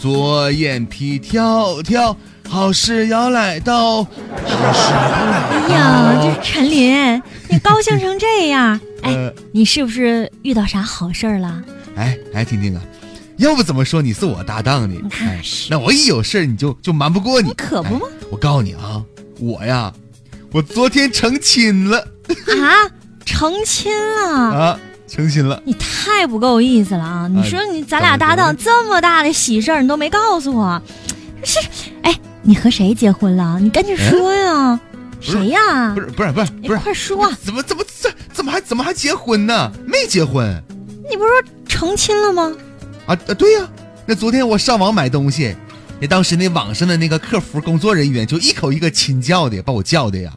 左眼皮跳跳，好事要来到，好事要来到哎。呀，这陈林，你高兴成这样，哎呃，你是不是遇到啥好事儿了？哎哎，婷婷啊，要不怎么说你是我搭档呢？哎那是那我一有事儿你就就瞒不过你，可不吗哎我告诉你啊，我呀，我昨天成亲了 啊，成亲了。啊，成亲了。你太不够意思了啊！你说你咱俩搭档这么大的喜事儿，你都没告诉我，是？哎，你和谁结婚了？你赶紧说呀！谁呀不？是不是不是你不是，快说！怎么怎么这怎么还怎么还结婚呢？没结婚你不是说成亲了吗？啊啊！对呀、那昨天我上网买东西，那当时那网上的那个客服工作人员就一口一个亲叫的，把我叫的呀，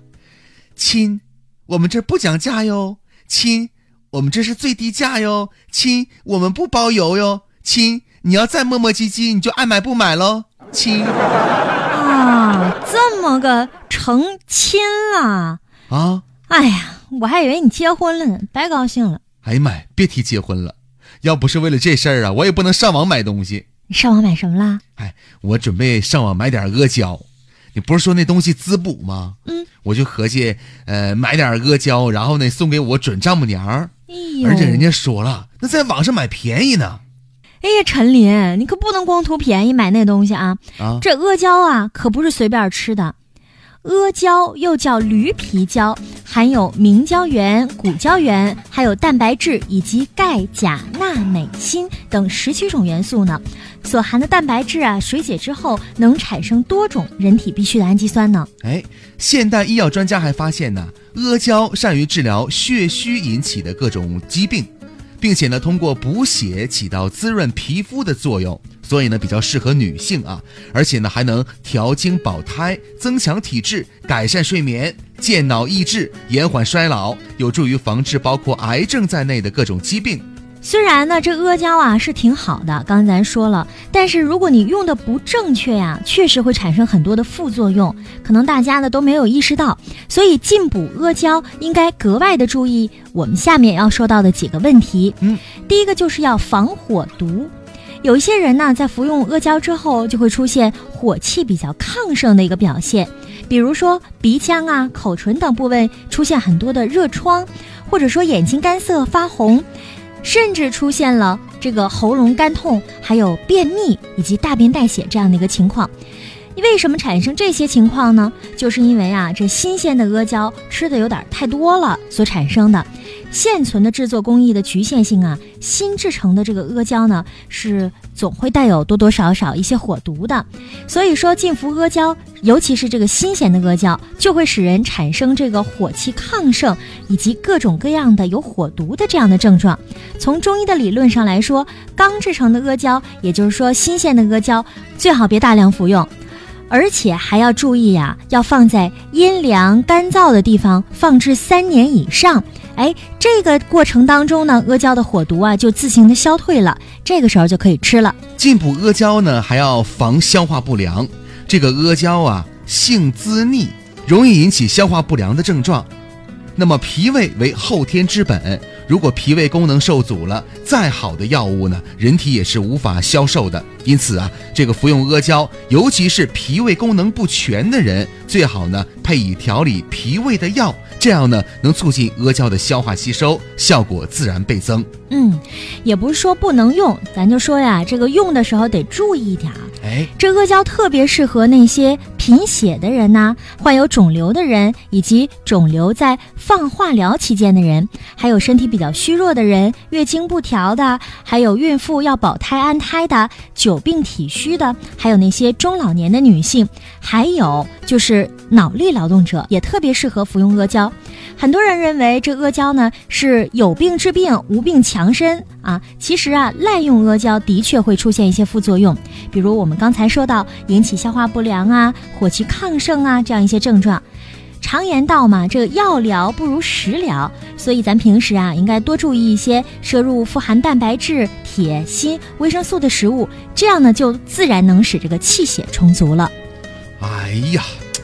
亲，我们这儿不讲价哟，亲，我们这是最低价哟，亲，我们不包邮哟，亲，你要再磨磨唧唧，你就爱买不买喽，亲啊，这么个成亲了！啊！哎呀，我还以为你结婚了呢，白高兴了。哎呀妈呀，别提结婚了，要不是为了这事儿啊，我也不能上网买东西。你上网买什么啦？哎，我准备上网买点阿胶，你不是说那东西滋补吗？嗯，我就合计，呃，买点阿胶，然后呢送给我准丈母娘儿，哎呦，而且人家说了，那在网上买便宜呢。哎呀，陈林，你可不能光图便宜买那东西啊！啊，这阿胶啊，可不是随便吃的。阿胶又叫驴皮胶，含有明胶原、骨胶原，还有蛋白质以及钙、钾、钠、镁、锌等十七种元素呢。所含的蛋白质啊，水解之后能产生多种人体必需的氨基酸呢。哎，现代医药专家还发现呢，阿胶善于治疗血虚引起的各种疾病，并且呢，通过补血起到滋润皮肤的作用，所以呢，比较适合女性啊，而且呢，还能调经保胎、增强体质、改善睡眠、健脑益智、延缓衰老，有助于防治包括癌症在内的各种疾病。虽然呢，这阿胶啊是挺好的，刚才咱说了，但是如果你用的不正确呀，确实会产生很多的副作用，可能大家呢都没有意识到，所以进补阿胶应该格外的注意我们下面要说到的几个问题。嗯，第一个就是要防火毒。有一些人呢，在服用阿胶之后，就会出现火气比较亢盛的一个表现，比如说鼻腔啊、口唇等部位出现很多的热疮，或者说眼睛干涩发红。甚至出现了这个喉咙干痛，还有便秘以及大便带血这样的一个情况。为什么产生这些情况呢？就是因为啊，这新鲜的阿胶吃的有点太多了所产生的。现存的制作工艺的局限性啊，新制成的这个阿胶呢，是总会带有多多少少一些火毒的。所以说，进服阿胶，尤其是这个新鲜的阿胶，就会使人产生这个火气亢盛以及各种各样的有火毒的这样的症状。从中医的理论上来说，刚制成的阿胶，也就是说新鲜的阿胶，最好别大量服用。而且还要注意呀、要放在阴凉干燥的地方放置三年以上。哎，这个过程当中呢，阿胶的火毒啊就自行的消退了，这个时候就可以吃了。进补阿胶呢，还要防消化不良。这个阿胶啊，性滋腻，容易引起消化不良的症状。那么脾胃为后天之本，如果脾胃功能受阻了，再好的药物呢，人体也是无法消受的。因此啊，这个服用阿胶，尤其是脾胃功能不全的人，最好呢配以调理脾胃的药，这样呢能促进阿胶的消化吸收，效果自然倍增。嗯，也不是说不能用，咱就说呀，这个用的时候得注意一点儿。哎，这阿胶特别适合那些贫血的人呐、患有肿瘤的人，以及肿瘤在放化疗期间的人，还有身体比较虚弱的人、月经不调的，还有孕妇要保胎安胎的、久病体虚的，还有那些中老年的女性，还有就是脑力劳动者，也特别适合服用阿胶。很多人认为这阿胶呢是有病治病，无病强身啊。其实啊，滥用阿胶的确会出现一些副作用，比如我们刚才说到引起消化不良啊、火气亢盛啊这样一些症状。常言道嘛，这个药疗不如食疗，所以咱平时啊应该多注意一些摄入富含蛋白质、铁、锌、维生素的食物，这样呢就自然能使这个气血充足了。哎呀，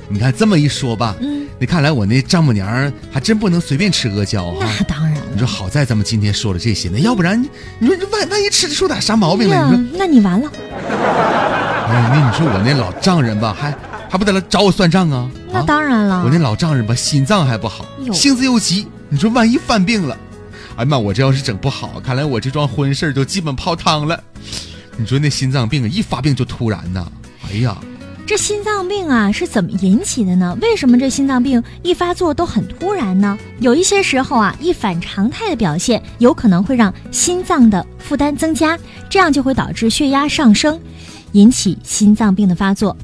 你看这么一说吧，嗯，那看来我那丈母娘还真不能随便吃阿胶啊。那当然了。你说好在咱们今天说了这些呢，要不然你说这万万一吃出点啥毛病来，你说那你完了。哎，那你说我那老丈人吧，还还不得来找我算账啊？那当然了，我那老丈人吧，心脏还不好，性子又急。你说万一犯病了，哎呀妈，我这要是整不好，看来我这桩婚事就基本泡汤了。你说那心脏病一发病就突然呐，哎呀，这心脏病啊是怎么引起的呢？为什么这心脏病一发作都很突然呢？有一些时候啊，一反常态的表现有可能会让心脏的负担增加，这样就会导致血压上升。引起心脏病的发作，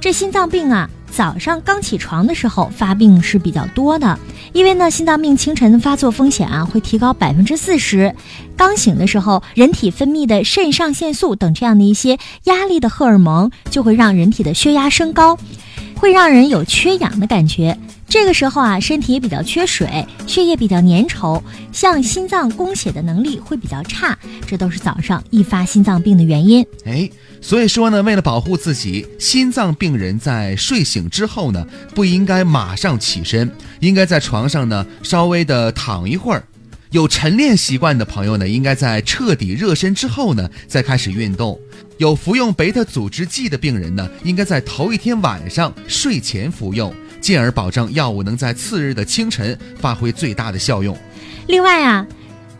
这心脏病啊，早上刚起床的时候发病是比较多的，因为呢，心脏病清晨发作风险啊会提高百分之四十。刚醒的时候，人体分泌的肾上腺素等这样的一些压力的荷尔蒙，就会让人体的血压升高，会让人有缺氧的感觉。这个时候啊，身体也比较缺水，血液比较粘稠，向心脏供血的能力会比较差，这都是早上易发心脏病的原因。哎，所以说呢，为了保护自己，心脏病人在睡醒之后呢，不应该马上起身，应该在床上呢稍微的躺一会儿。有晨练习惯的朋友呢，应该在彻底热身之后呢，再开始运动。有服用贝塔阻滞剂的病人呢，应该在头一天晚上睡前服用。进而保证药物能在次日的清晨发挥最大的效用。另外啊，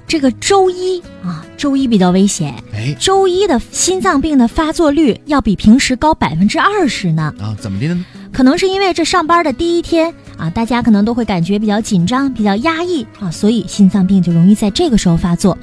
这个周一啊，周一比较危险。哎，周一的心脏病的发作率要比平时高百分之二十呢。啊，怎么的呢？可能是因为这上班的第一天啊，大家可能都会感觉比较紧张、比较压抑啊，所以心脏病就容易在这个时候发作。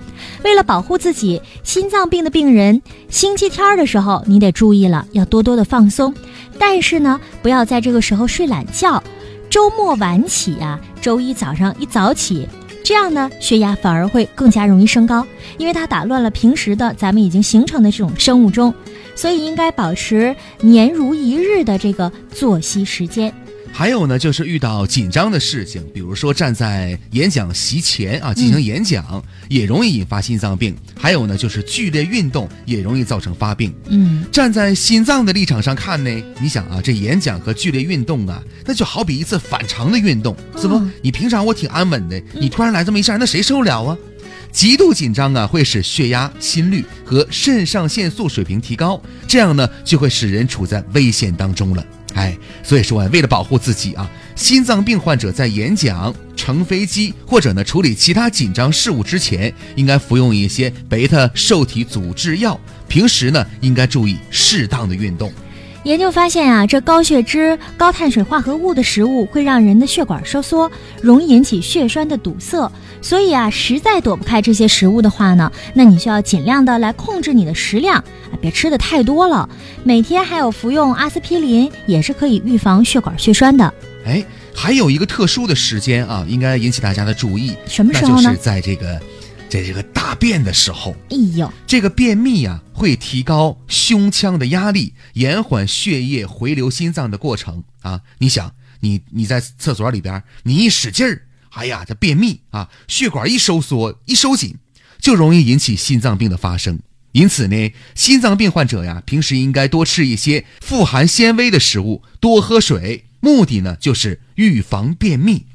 为了保护自己，心脏病的病人星期天的时候你得注意了，要多多的放松。但是呢，不要在这个时候睡懒觉。周末晚起啊，周一早上一早起，这样呢，血压反而会更加容易升高，因为它打乱了平时的咱们已经形成的这种生物钟。所以应该保持年如一日的这个作息时间。还有呢，就是遇到紧张的事情，比如说站在演讲席前啊进行演讲，也容易引发心脏病。还有呢，就是剧烈运动也容易造成发病。嗯，站在心脏的立场上看呢，你想啊，这演讲和剧烈运动啊，那就好比一次反常的运动，是不？你平常我挺安稳的，你突然来这么一下，那谁受得了啊？极度紧张啊，会使血压、心率和肾上腺素水平提高，这样呢，就会使人处在危险当中了。哎，所以说啊，为了保护自己啊，心脏病患者在演讲、乘飞机或者呢处理其他紧张事务之前，应该服用一些贝塔受体阻滞药。平时呢，应该注意适当的运动。研究发现啊，这高血脂、高碳水化合物的食物会让人的血管收缩，容易引起血栓的堵塞。所以啊，实在躲不开这些食物的话呢，那你就要尽量的来控制你的食量啊，别吃的太多了。每天还有服用阿司匹林，也是可以预防血管血栓的。哎，还有一个特殊的时间啊，应该引起大家的注意。什么时候呢？就是在这个。在这个大便的时候，哎呦，这个便秘啊，会提高胸腔的压力，延缓血液回流心脏的过程啊。你想，你你在厕所里边，你一使劲儿，哎呀，这便秘啊，血管一收缩一收紧，就容易引起心脏病的发生。因此呢，心脏病患者呀，平时应该多吃一些富含纤维的食物，多喝水，目的呢就是预防便秘。